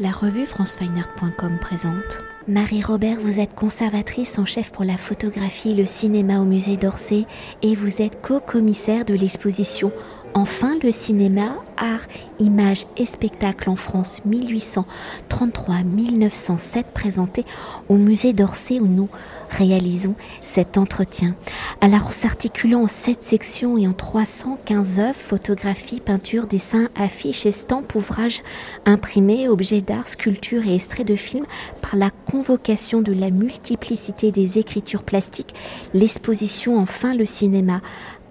La revue francefineart.com présente. Marie-Robert, vous êtes conservatrice en chef pour la photographie et le cinéma au musée d'Orsay et vous êtes co-commissaire de l'exposition Enfin le cinéma, art, image et spectacle en France 1833-1907 présenté au musée d'Orsay où nous réalisons cet entretien. Alors s'articulant en sept sections et en 315 œuvres, photographies, peintures, dessins, affiches, estampes, ouvrages imprimés, objets d'art, sculptures et extraits de films, par la convocation de la multiplicité des écritures plastiques, l'exposition Enfin le cinéma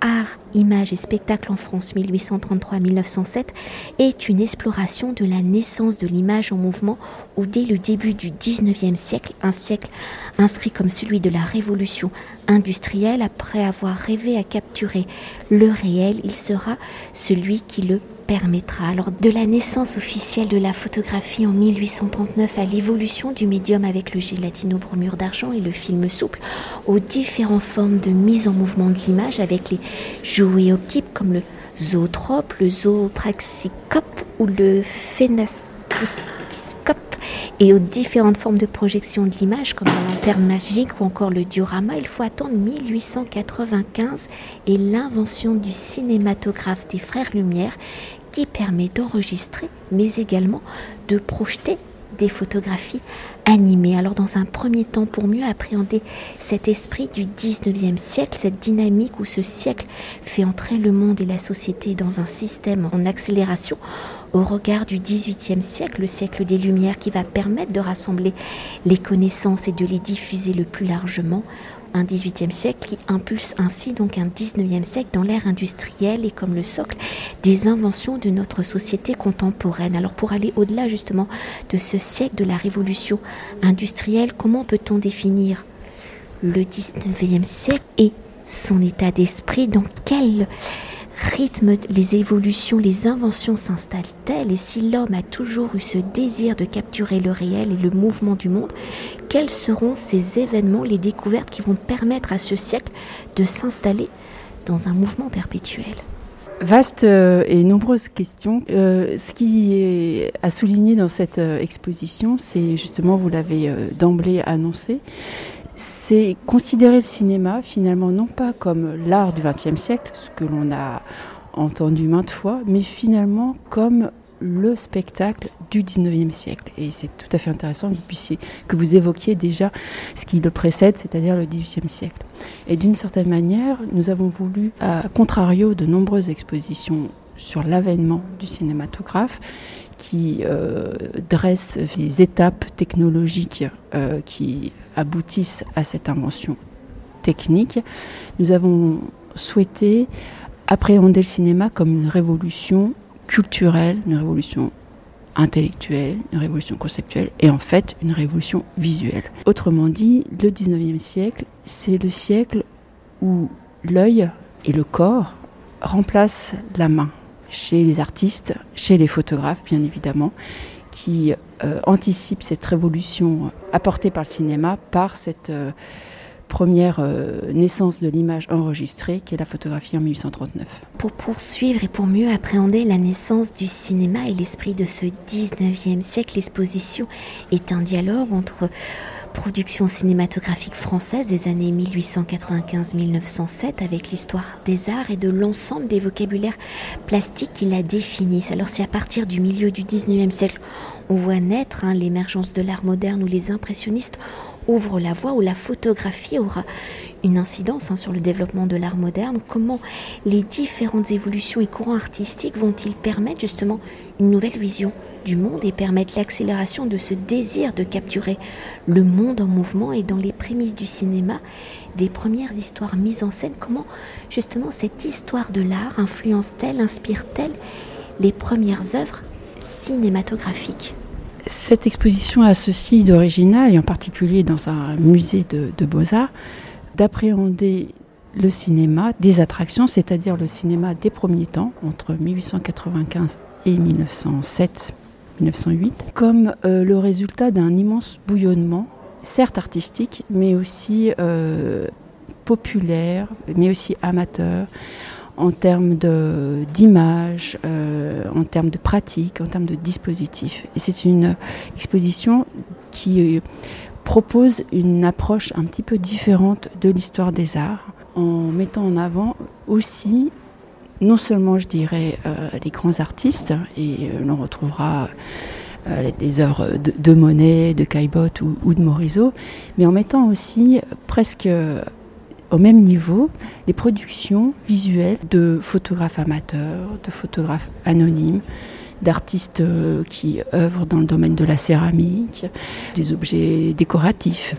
Art, images et spectacle en France 1833-1907 est une exploration de la naissance de l'image en mouvement où dès le début du 19e siècle, un siècle inscrit comme celui de la révolution industrielle, après avoir rêvé à capturer le réel, il sera celui qui le permettra, alors de la naissance officielle de la photographie en 1839 à l'évolution du médium avec le gélatino-bromure d'argent et le film souple, aux différentes formes de mise en mouvement de l'image avec les jouets optiques comme le zootrope, le zoopraxicope ou le phénastiscope et aux différentes formes de projection de l'image comme la lanterne magique ou encore le diorama, il faut attendre 1895 et l'invention du cinématographe des frères Lumière qui permet d'enregistrer mais également de projeter des photographies animées. Alors dans un premier temps, pour mieux appréhender cet esprit du 19e siècle, cette dynamique où ce siècle fait entrer le monde et la société dans un système en accélération, au regard du 18e siècle, le siècle des Lumières qui va permettre de rassembler les connaissances et de les diffuser le plus largement, un 18e siècle qui impulse ainsi donc un 19e siècle dans l'ère industrielle et comme le socle des inventions de notre société contemporaine. Alors pour aller au-delà justement de ce siècle de la révolution industrielle, comment peut-on définir le 19e siècle et son état d'esprit? Dans quel rythme les évolutions, les inventions s'installent-elles Et si l'homme a toujours eu ce désir de capturer le réel et le mouvement du monde, quels seront ces événements, les découvertes qui vont permettre à ce siècle de s'installer dans un mouvement perpétuel? Vaste euh, et nombreuses questions. Euh, ce qui est à souligner dans cette euh, exposition, c'est justement, vous l'avez d'emblée annoncé, c'est considérer le cinéma finalement non pas comme l'art du XXe siècle, ce que l'on a entendu maintes fois, mais finalement comme le spectacle du 19e siècle. Et c'est tout à fait intéressant que vous, puissiez, que vous évoquiez déjà ce qui le précède, c'est-à-dire le 18e siècle. Et d'une certaine manière, nous avons voulu, à contrario de nombreuses expositions sur l'avènement du cinématographe, qui euh, dresse des étapes technologiques euh, qui aboutissent à cette invention technique, nous avons souhaité appréhender le cinéma comme une révolution culturelle, une révolution intellectuelle, une révolution conceptuelle et en fait une révolution visuelle. Autrement dit, le 19e siècle, c'est le siècle où l'œil et le corps remplacent la main chez les artistes, chez les photographes bien évidemment, qui euh, anticipent cette révolution apportée par le cinéma, par cette euh, première euh, naissance de l'image enregistrée qui est la photographie en 1839. Pour poursuivre et pour mieux appréhender la naissance du cinéma et l'esprit de ce 19e siècle, l'exposition est un dialogue entre production cinématographique française des années 1895-1907 avec l'histoire des arts et de l'ensemble des vocabulaires plastiques qui la définissent. Alors si à partir du milieu du 19e siècle, on voit naître hein, l'émergence de l'art moderne où les impressionnistes ouvrent la voie, où la photographie aura une incidence hein, sur le développement de l'art moderne, comment les différentes évolutions et courants artistiques vont-ils permettre justement une nouvelle vision du monde et permettre l'accélération de ce désir de capturer. Le monde en mouvement et dans les prémices du cinéma, des premières histoires mises en scène, comment justement cette histoire de l'art influence-t-elle, inspire-t-elle les premières œuvres cinématographiques? Cette exposition a ceci d'original, et en particulier dans un musée de beaux-arts, d'appréhender le cinéma des attractions, c'est-à-dire le cinéma des premiers temps, entre 1895 et 1907, 1908, comme euh, le résultat d'un immense bouillonnement, certes artistique, mais aussi euh, populaire, mais aussi amateur, en termes d'image, euh, en termes de pratique, en termes de dispositifs. Et c'est une exposition qui propose une approche un petit peu différente de l'histoire des arts, en mettant en avant aussi, non seulement je dirais euh, les grands artistes, et l'on retrouvera des œuvres de, Monet, de Caillebotte ou, ou, de Morisot, mais en mettant aussi presque au même niveau les productions visuelles de photographes amateurs, de photographes anonymes, d'artistes euh, qui œuvrent dans le domaine de la céramique, des objets décoratifs.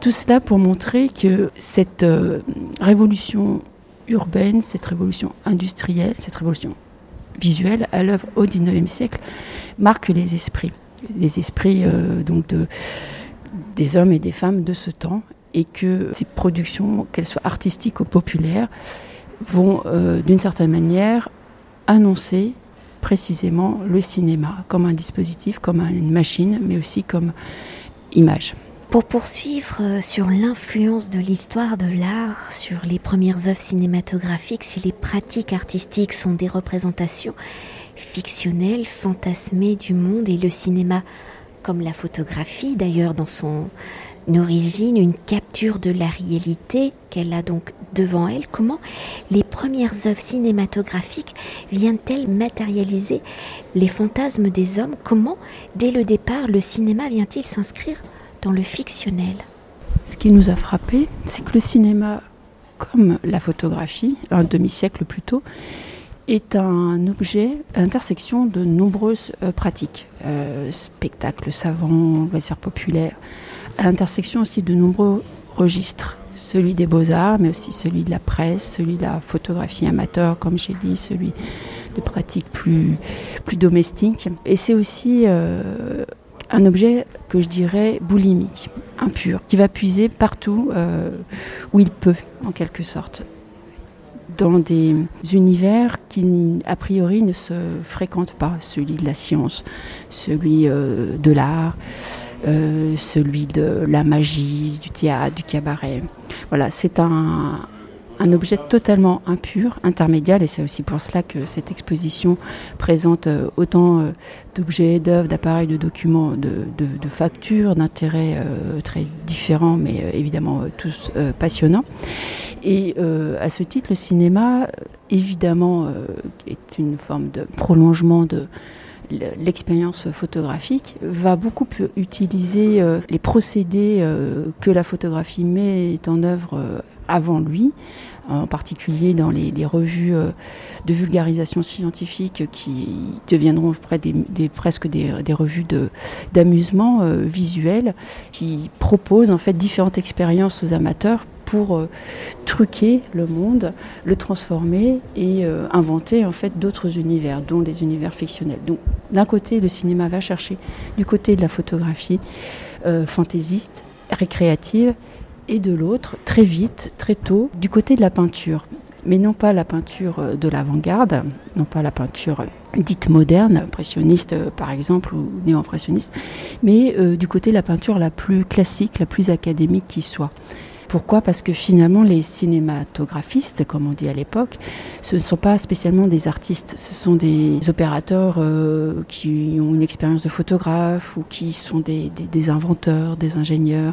Tout cela pour montrer que cette euh, révolution urbaine, cette révolution industrielle, cette révolution visuelle à l'œuvre au XIXe siècle marque les esprits, les esprits euh, donc de, des hommes et des femmes de ce temps et que ces productions, qu'elles soient artistiques ou populaires, vont euh, d'une certaine manière annoncer précisément le cinéma comme un dispositif, comme une machine, mais aussi comme image. Pour poursuivre euh, sur l'influence de l'histoire de l'art sur les premières œuvres cinématographiques, si les pratiques artistiques sont des représentations fictionnelles, fantasmées du monde et le cinéma, comme la photographie d'ailleurs dans son origine, une capture de la réalité qu'elle a donc devant elle. Comment les premières œuvres cinématographiques viennent-elles matérialiser les fantasmes des hommes? Comment, dès le départ, le cinéma vient-il s'inscrire dans le fictionnel Ce qui nous a frappé, c'est que le cinéma, comme la photographie, un demi-siècle plus tôt, est un objet à l'intersection de nombreuses euh, pratiques. Euh, spectacles savants, loisirs populaires, à l'intersection aussi de nombreux registres. Celui des beaux-arts, mais aussi celui de la presse, celui de la photographie amateur, comme j'ai dit, celui de pratiques plus, plus domestiques. Et c'est aussi euh, un objet que je dirais boulimique, impur, qui va puiser partout euh, où il peut, en quelque sorte dans des univers qui, a priori, ne se fréquentent pas, celui de la science, celui euh, de l'art, euh, celui de la magie, du théâtre, du cabaret. Voilà, c'est un, un objet totalement impur, intermédiaire, et c'est aussi pour cela que cette exposition présente euh, autant euh, d'objets, d'œuvres, d'appareils, de documents, de, factures, d'intérêts très différents, mais évidemment tous passionnants. Et à ce titre, le cinéma, évidemment, est une forme de prolongement de l'expérience photographique va beaucoup utiliser euh, les procédés euh, que la photographie met en œuvre euh, avant lui, en particulier dans les, revues de vulgarisation scientifique qui deviendront près des, presque des, revues d'amusement visuel, qui proposent en fait différentes expériences aux amateurs pour euh, truquer le monde, le transformer et euh, inventer en fait d'autres univers, dont des univers fictionnels. Donc d'un côté, le cinéma va chercher du côté de la photographie euh, fantaisiste, récréative, et de l'autre, très vite, très tôt, du côté de la peinture mais non pas la peinture de l'avant-garde, non pas la peinture dite moderne, impressionniste par exemple, ou néo-impressionniste, mais du côté de la peinture la plus classique, la plus académique qui soit. Pourquoi Parce que finalement, les cinématographistes, comme on dit à l'époque, ce ne sont pas spécialement des artistes, ce sont des opérateurs euh, qui ont une expérience de photographe ou qui sont des, inventeurs, des ingénieurs,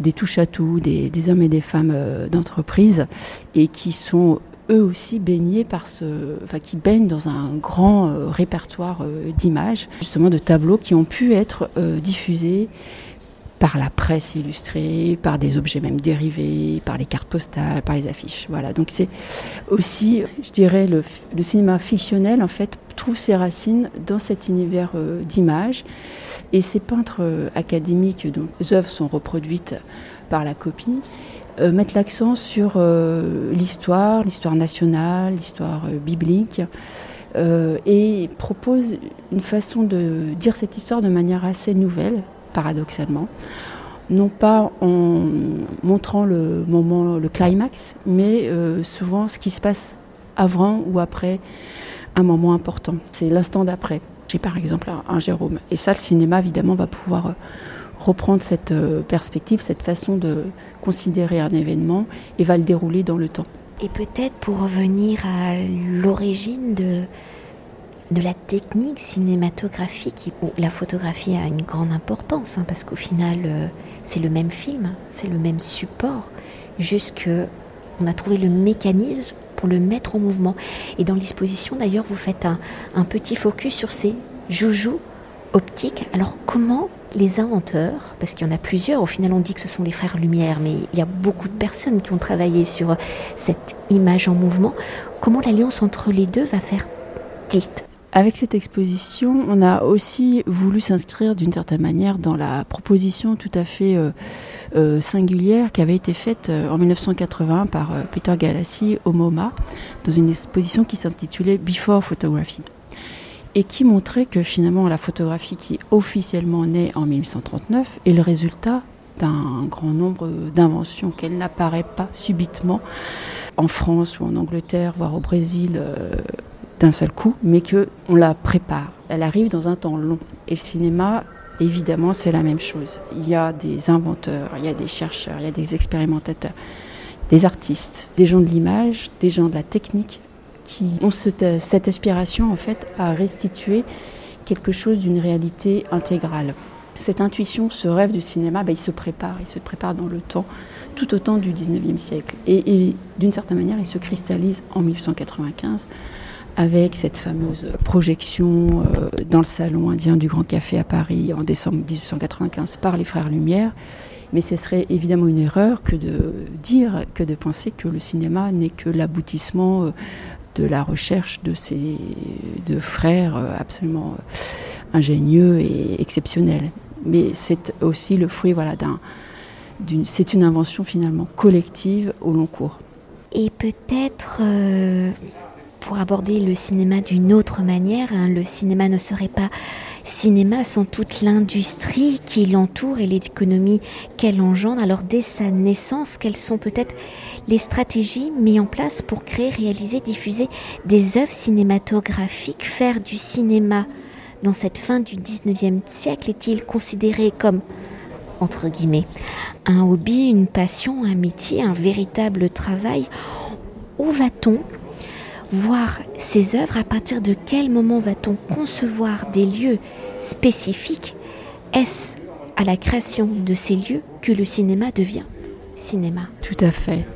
des touche-à-tout, des, hommes et des femmes euh, d'entreprise et qui sont eux aussi baignés par ce, enfin, qui baignent dans un grand euh, répertoire d'images, justement de tableaux qui ont pu être diffusés par la presse illustrée, par des objets même dérivés, par les cartes postales, par les affiches. Voilà. Donc c'est aussi, je dirais, le, cinéma fictionnel en fait trouve ses racines dans cet univers euh, d'images. Et ces peintres euh, académiques dont les œuvres sont reproduites par la copie euh, mettent l'accent sur l'histoire, l'histoire nationale, l'histoire biblique. et proposent une façon de dire cette histoire de manière assez nouvelle, paradoxalement. Non pas en montrant le moment, le climax, mais euh, souvent ce qui se passe avant ou après un moment important. C'est l'instant d'après. J'ai par exemple un, Jérôme. Et ça, le cinéma, évidemment, va pouvoir euh, reprendre cette euh, perspective, cette façon de considérer un événement et va le dérouler dans le temps. Et peut-être pour revenir à l'origine de, de la technique cinématographique, où la photographie a une grande importance, hein, parce qu'au final, euh, c'est le même film, c'est le même support, juste qu'on a trouvé le mécanisme pour le mettre en mouvement. Et dans l'exposition, d'ailleurs, vous faites un, un petit focus sur ces joujoux optiques. Alors, comment les inventeurs, parce qu'il y en a plusieurs, au final on dit que ce sont les frères Lumière, mais il y a beaucoup de personnes qui ont travaillé sur cette image en mouvement, comment l'alliance entre les deux va faire tilt? Avec cette exposition, on a aussi voulu s'inscrire d'une certaine manière dans la proposition tout à fait euh, euh, singulière qui avait été faite euh, en 1980 par Peter Galassi au MoMA, dans une exposition qui s'intitulait Before Photography et qui montrait que finalement la photographie qui officiellement naît en 1839 est le résultat d'un grand nombre d'inventions, qu'elle n'apparaît pas subitement en France ou en Angleterre, voire au Brésil d'un seul coup, mais que on la prépare. Elle arrive dans un temps long. Et le cinéma, évidemment, c'est la même chose. Il y a des inventeurs, il y a des chercheurs, il y a des expérimentateurs, des artistes, des gens de l'image, des gens de la technique, qui ont cette, cette aspiration en fait à restituer quelque chose d'une réalité intégrale. Cette intuition, ce rêve du cinéma, ben, il se prépare, il se prépare dans le temps, tout au temps du 19e siècle. Et d'une certaine manière, il se cristallise en 1895 avec cette fameuse projection euh, dans le salon indien du Grand Café à Paris en décembre 1895 par les frères Lumière. Mais ce serait évidemment une erreur que de dire, que de penser que le cinéma n'est que l'aboutissement euh, de la recherche de ces deux frères euh, absolument ingénieux et exceptionnels. Mais c'est aussi le fruit voilà, d'un, c'est une invention finalement collective au long cours. Et peut-être pour aborder le cinéma d'une autre manière, hein, le cinéma ne serait pas cinéma sans toute l'industrie qui l'entoure et l'économie qu'elle engendre. Alors dès sa naissance, quelles sont peut-être les stratégies mises en place pour créer, réaliser, diffuser des œuvres cinématographiques, faire du cinéma dans cette fin du 19e siècle est-il considéré comme entre guillemets un hobby, une passion, un métier, un véritable travail? Où va-t-on voir ces œuvres À partir de quel moment va-t-on concevoir des lieux spécifiques? Est-ce à la création de ces lieux que le cinéma devient cinéma? Tout à fait.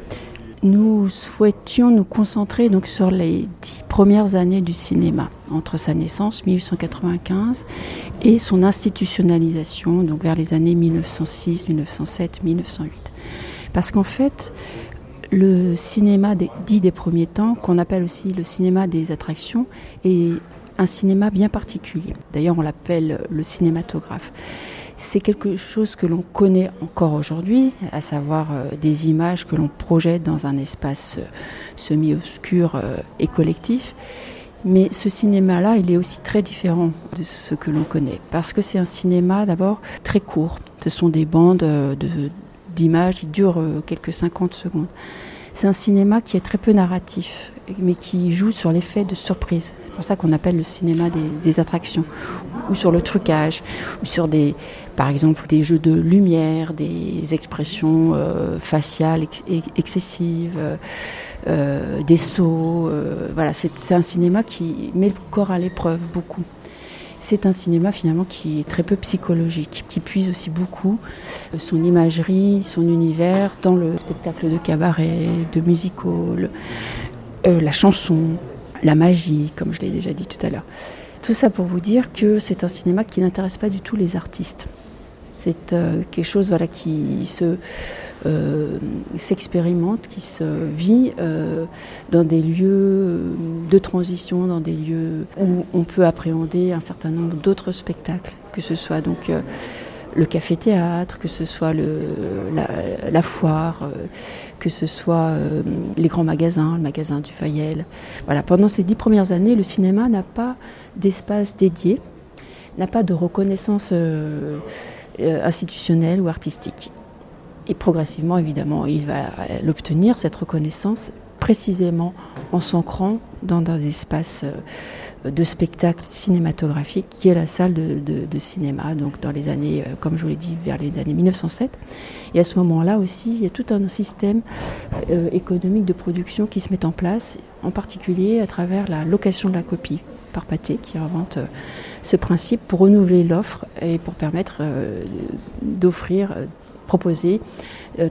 Nous souhaitions nous concentrer donc sur les dix premières années du cinéma, entre sa naissance, 1895, et son institutionnalisation, donc vers les années 1906, 1907, 1908. Parce qu'en fait, le cinéma dit des premiers temps, qu'on appelle aussi le cinéma des attractions, est un cinéma bien particulier. D'ailleurs, on l'appelle le cinématographe. C'est quelque chose que l'on connaît encore aujourd'hui, à savoir euh, des images que l'on projette dans un espace euh, semi-obscur euh, et collectif. Mais ce cinéma-là, il est aussi très différent de ce que l'on connaît, parce que c'est un cinéma d'abord très court. Ce sont des bandes de, d'images qui durent euh, quelques 50 secondes. C'est un cinéma qui est très peu narratif, mais qui joue sur l'effet de surprise. C'est pour ça qu'on appelle le cinéma des, attractions, ou sur le trucage, ou sur des, par exemple, des jeux de lumière, des expressions euh, faciales excessives, euh, des sauts. c'est un cinéma qui met le corps à l'épreuve beaucoup c'est un cinéma finalement qui est très peu psychologique, qui puise aussi beaucoup euh, son imagerie, son univers dans le spectacle de cabaret, de musical, euh, la chanson, la magie, comme je l'ai déjà dit tout à l'heure. Tout ça pour vous dire que c'est un cinéma qui n'intéresse pas du tout les artistes. C'est euh, quelque chose voilà, qui se euh, s'expérimente, qui se vit euh, dans des lieux euh, de transition, dans des lieux où on peut appréhender un certain nombre d'autres spectacles, que ce soit donc le café-théâtre, que ce soit le, la, foire, que ce soit les grands magasins, le magasin du Fayel. Voilà, pendant ces dix premières années, le cinéma n'a pas d'espace dédié, n'a pas de reconnaissance institutionnelle ou artistique. Et progressivement, évidemment, il va l'obtenir, cette reconnaissance, précisément en s'ancrant dans des espaces de spectacle cinématographique qui est la salle de, cinéma, donc dans les années, euh, comme je vous l'ai dit, vers les années 1907. Et à ce moment-là aussi, il y a tout un système euh, économique de production qui se met en place, en particulier à travers la location de la copie par Pathé, qui invente euh, ce principe pour renouveler l'offre et pour permettre d'offrir, proposer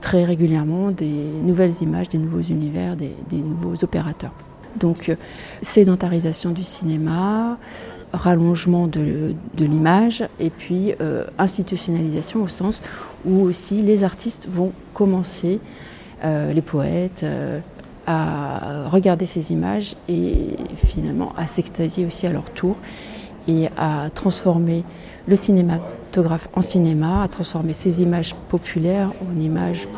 très régulièrement des nouvelles images, des nouveaux univers, des nouveaux opérateurs. Donc euh, sédentarisation du cinéma, rallongement de, l'image et puis euh, institutionnalisation au sens où aussi les artistes vont commencer, euh, les poètes, à regarder ces images et finalement à s'extasier aussi à leur tour et à transformer le cinématographe en cinéma, à transformer ces images populaires en images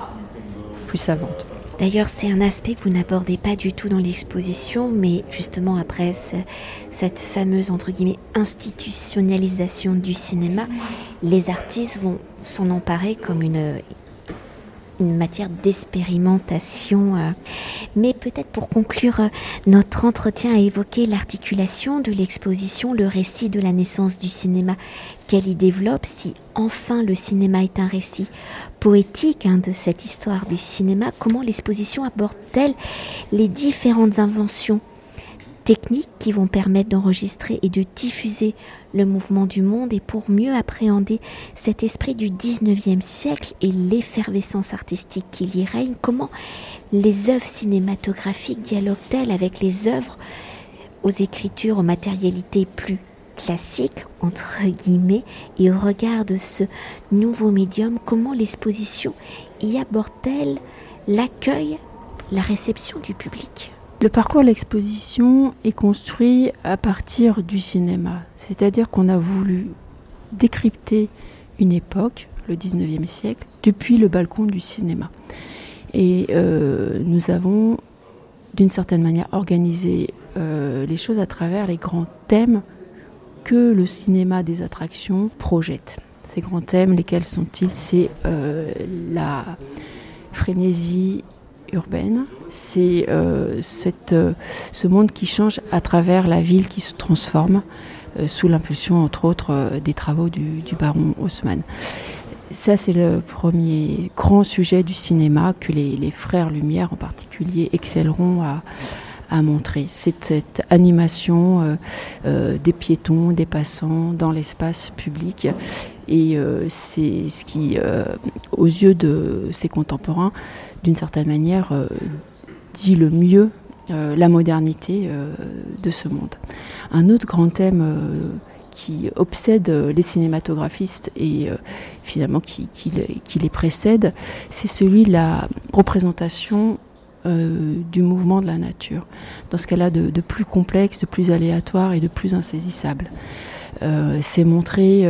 plus savantes. D'ailleurs, c'est un aspect que vous n'abordez pas du tout dans l'exposition, mais justement après cette fameuse entre guillemets institutionnalisation du cinéma, les artistes vont s'en emparer comme une une matière d'expérimentation. Euh. Mais peut-être pour conclure euh, notre entretien à évoquer l'articulation de l'exposition, le récit de la naissance du cinéma qu'elle y développe, si enfin le cinéma est un récit poétique hein, de cette histoire du cinéma, comment l'exposition aborde-t-elle les différentes inventions techniques qui vont permettre d'enregistrer et de diffuser le mouvement du monde et pour mieux appréhender cet esprit du 19e siècle et l'effervescence artistique qui y règne, comment les œuvres cinématographiques dialoguent-elles avec les œuvres aux écritures, aux matérialités plus classiques, entre guillemets, et au regard de ce nouveau médium, comment l'exposition y aborde-t-elle l'accueil, la réception du public? Le parcours de l'exposition est construit à partir du cinéma, c'est-à-dire qu'on a voulu décrypter une époque, le 19e siècle, depuis le balcon du cinéma. Et euh, nous avons, d'une certaine manière, organisé euh, les choses à travers les grands thèmes que le cinéma des attractions projette. Ces grands thèmes, lesquels sont-ils? C'est euh, la frénésie urbaine, c'est euh, euh, ce monde qui change à travers la ville qui se transforme euh, sous l'impulsion, entre autres, des travaux du, baron Haussmann. Ça, c'est le premier grand sujet du cinéma que les, frères Lumière en particulier excelleront à, montrer. C'est cette animation des piétons, des passants dans l'espace public. Et c'est ce qui, aux yeux de ses contemporains, d'une certaine manière, euh, dit le mieux euh, la modernité euh, de ce monde. Un autre grand thème qui obsède les cinématographistes et finalement qui, les précède, c'est celui de la représentation du mouvement de la nature, dans ce cas-là de, plus complexe, de plus aléatoire et de plus insaisissable. C'est montrer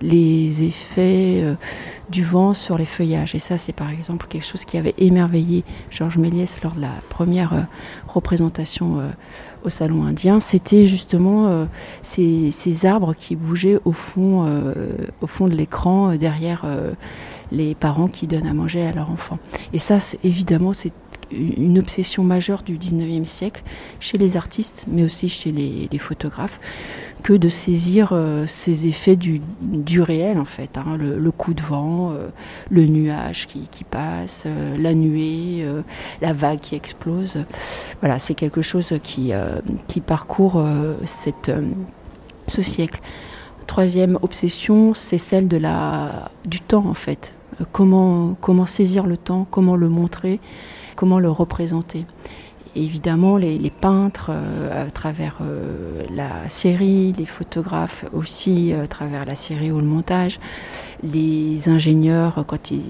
les effets du vent sur les feuillages. Et ça, c'est par exemple quelque chose qui avait émerveillé Georges Méliès lors de la première euh, représentation euh, au Salon indien. C'était justement euh, ces, arbres qui bougeaient au fond, au fond de l'écran, derrière les parents qui donnent à manger à leurs enfants. Et ça, évidemment, c'est une obsession majeure du 19e siècle chez les artistes, mais aussi chez les, photographes, que de saisir euh, ces effets du, réel, en fait. Hein. le, coup de vent, euh, le nuage qui, passe, euh, la nuée, la vague qui explose. Voilà, c'est quelque chose qui, parcourt ce siècle. Troisième obsession, c'est celle de la, du temps, en fait. Comment, comment saisir le temps, comment le montrer comment le représenter. Évidemment, les, peintres, euh, à travers euh, la série, les photographes aussi, euh, à travers la série ou le montage, les ingénieurs, quand ils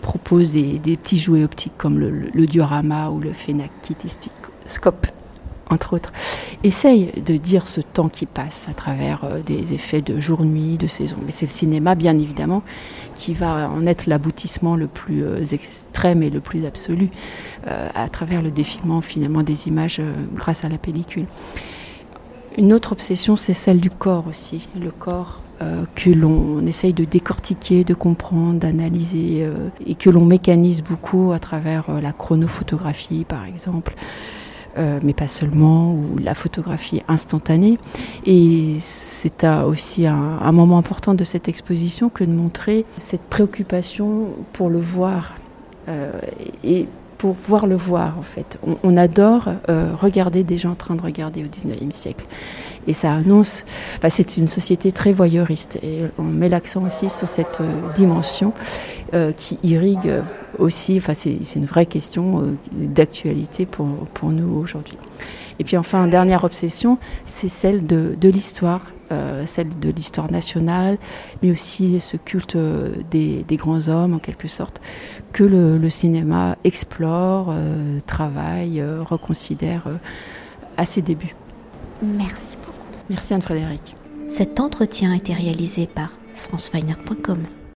proposent des, petits jouets optiques comme le, diorama ou le phénakitiscope entre autres, essaye de dire ce temps qui passe à travers euh, des effets de jour-nuit, de saison. Mais c'est le cinéma, bien évidemment, qui va en être l'aboutissement le plus euh, extrême et le plus absolu euh, à travers le défilement finalement des images grâce à la pellicule. Une autre obsession, c'est celle du corps aussi. Le corps que l'on essaye de décortiquer, de comprendre, d'analyser et que l'on mécanise beaucoup à travers la chronophotographie par exemple. Mais pas seulement, ou la photographie instantanée. Et c'est aussi un, moment important de cette exposition que de montrer cette préoccupation pour le voir. et pour voir le voir en fait. On, adore euh, regarder des gens en train de regarder au 19e siècle. Et ça annonce, bah, c'est une société très voyeuriste et on met l'accent aussi sur cette euh, dimension euh, qui irrigue aussi, enfin c'est une vraie question d'actualité pour, pour nous aujourd'hui. Et puis enfin, dernière obsession, c'est celle de, de l'histoire euh, celle de l'histoire nationale, mais aussi ce culte euh, des, grands hommes en quelque sorte, que le, cinéma explore, euh, travaille, reconsidère à ses débuts. Merci beaucoup. Merci Anne-Frédéric. Cet entretien a été réalisé par franceweiner.com.